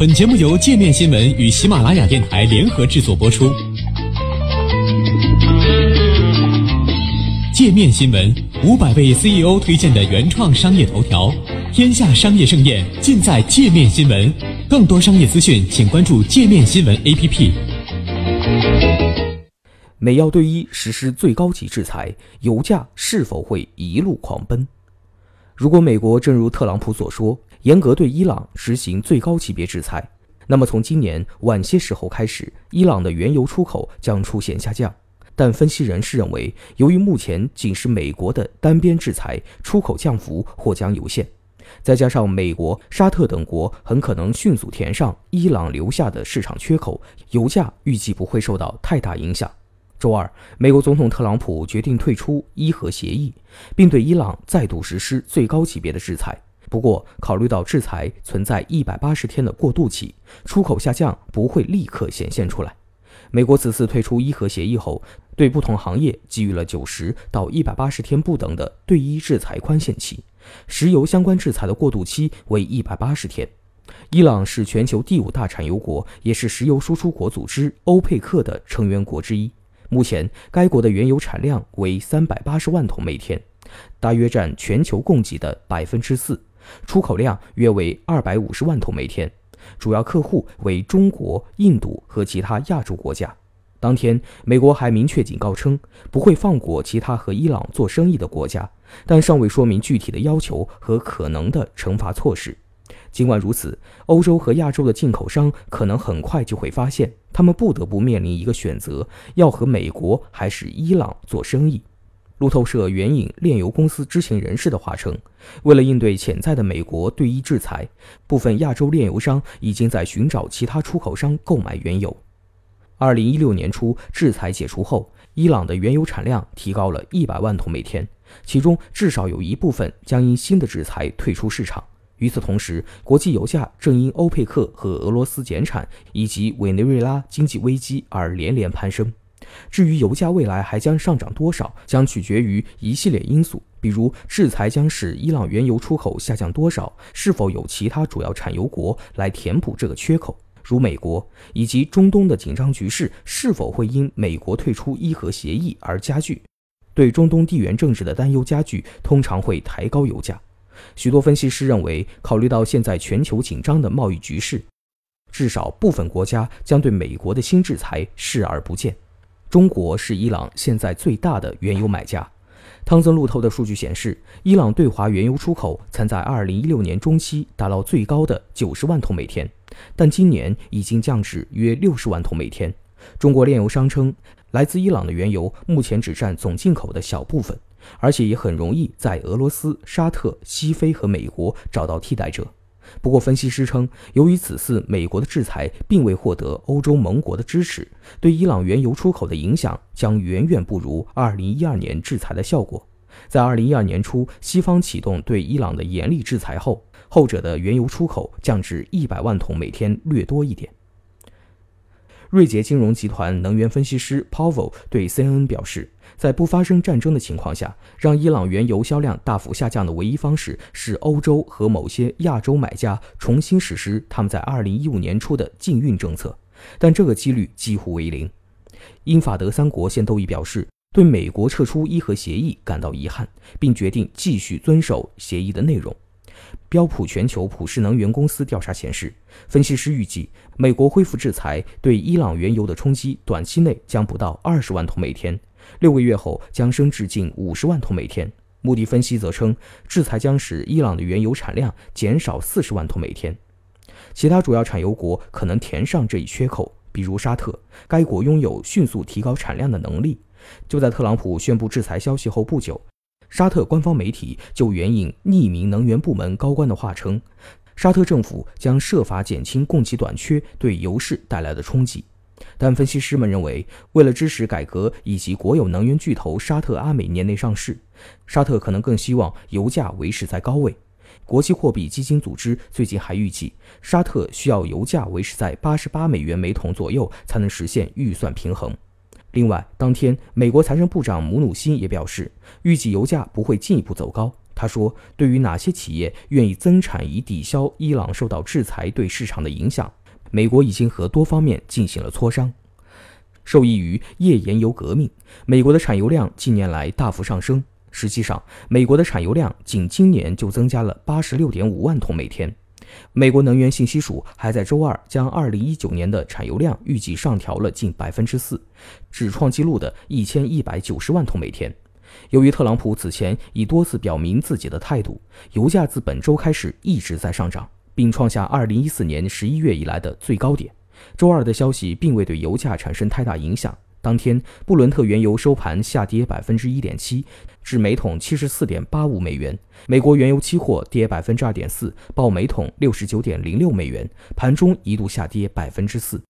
本节目由界面新闻与喜马拉雅电台联合制作播出。界面新闻五百位 CEO 推荐的原创商业头条，天下商业盛宴尽在界面新闻。更多商业资讯，请关注界面新闻 APP。美药对伊实施最高级制裁，油价是否会一路狂奔？如果美国正如特朗普所说，严格对伊朗实行最高级别制裁，那么从今年晚些时候开始，伊朗的原油出口将出现下降。但分析人士认为，由于目前仅是美国的单边制裁，出口降幅或将有限，再加上美国、沙特等国很可能迅速填上伊朗留下的市场缺口，油价预计不会受到太大影响。周二，美国总统特朗普决定退出伊核协议，并对伊朗再度实施最高级别的制裁。不过，考虑到制裁存在一百八十天的过渡期，出口下降不会立刻显现出来。美国此次退出伊核协议后，对不同行业给予了九十到一百八十天不等的对伊制裁宽限期，石油相关制裁的过渡期为一百八十天。伊朗是全球第五大产油国，也是石油输出国组织欧佩克的成员国之一。目前，该国的原油产量为三百八十万桶每天，大约占全球供给的百分之四。出口量约为二百五十万桶每天，主要客户为中国、印度和其他亚洲国家。当天，美国还明确警告称不会放过其他和伊朗做生意的国家，但尚未说明具体的要求和可能的惩罚措施。尽管如此，欧洲和亚洲的进口商可能很快就会发现，他们不得不面临一个选择：要和美国还是伊朗做生意。路透社援引炼油公司知情人士的话称，为了应对潜在的美国对伊制裁，部分亚洲炼油商已经在寻找其他出口商购买原油。二零一六年初制裁解除后，伊朗的原油产量提高了一百万桶每天，其中至少有一部分将因新的制裁退出市场。与此同时，国际油价正因欧佩克和俄罗斯减产以及委内瑞拉经济危机而连连攀升。至于油价未来还将上涨多少，将取决于一系列因素，比如制裁将使伊朗原油出口下降多少，是否有其他主要产油国来填补这个缺口，如美国，以及中东的紧张局势是否会因美国退出伊核协议而加剧。对中东地缘政治的担忧加剧，通常会抬高油价。许多分析师认为，考虑到现在全球紧张的贸易局势，至少部分国家将对美国的新制裁视而不见。中国是伊朗现在最大的原油买家。汤森路透的数据显示，伊朗对华原油出口曾在2016年中期达到最高的90万桶每天，但今年已经降至约60万桶每天。中国炼油商称，来自伊朗的原油目前只占总进口的小部分，而且也很容易在俄罗斯、沙特、西非和美国找到替代者。不过，分析师称，由于此次美国的制裁并未获得欧洲盟国的支持，对伊朗原油出口的影响将远远不如2012年制裁的效果。在2012年初，西方启动对伊朗的严厉制裁后，后者的原油出口降至100万桶每天，略多一点。瑞杰金融集团能源分析师 Powell 对 CNN 表示，在不发生战争的情况下，让伊朗原油销量大幅下降的唯一方式是欧洲和某些亚洲买家重新实施他们在2015年初的禁运政策，但这个几率几乎为零。英法德三国现都已表示对美国撤出伊核协议感到遗憾，并决定继续遵守协议的内容。标普全球普世能源公司调查显示，分析师预计，美国恢复制裁对伊朗原油的冲击短期内将不到二十万桶每天，六个月后将升至近五十万桶每天。穆迪分析则称，制裁将使伊朗的原油产量减少四十万桶每天。其他主要产油国可能填上这一缺口，比如沙特，该国拥有迅速提高产量的能力。就在特朗普宣布制裁消息后不久。沙特官方媒体就援引匿名能源部门高官的话称，沙特政府将设法减轻供给短缺对油市带来的冲击。但分析师们认为，为了支持改革以及国有能源巨头沙特阿美年内上市，沙特可能更希望油价维持在高位。国际货币基金组织最近还预计，沙特需要油价维持在八十八美元每桶左右才能实现预算平衡。另外，当天美国财政部长姆努辛也表示，预计油价不会进一步走高。他说：“对于哪些企业愿意增产以抵消伊朗受到制裁对市场的影响，美国已经和多方面进行了磋商。”受益于页岩油革命，美国的产油量近年来大幅上升。实际上，美国的产油量仅今年就增加了八十六点五万桶每天。美国能源信息署还在周二将二零一九年的产油量预计上调了近百分之四，至创纪录的一千一百九十万桶每天。由于特朗普此前已多次表明自己的态度，油价自本周开始一直在上涨，并创下二零一四年十一月以来的最高点。周二的消息并未对油价产生太大影响。当天，布伦特原油收盘下跌百分之一点七，至每桶七十四点八五美元。美国原油期货跌百分之二点四，报每桶六十九点零六美元，盘中一度下跌百分之四。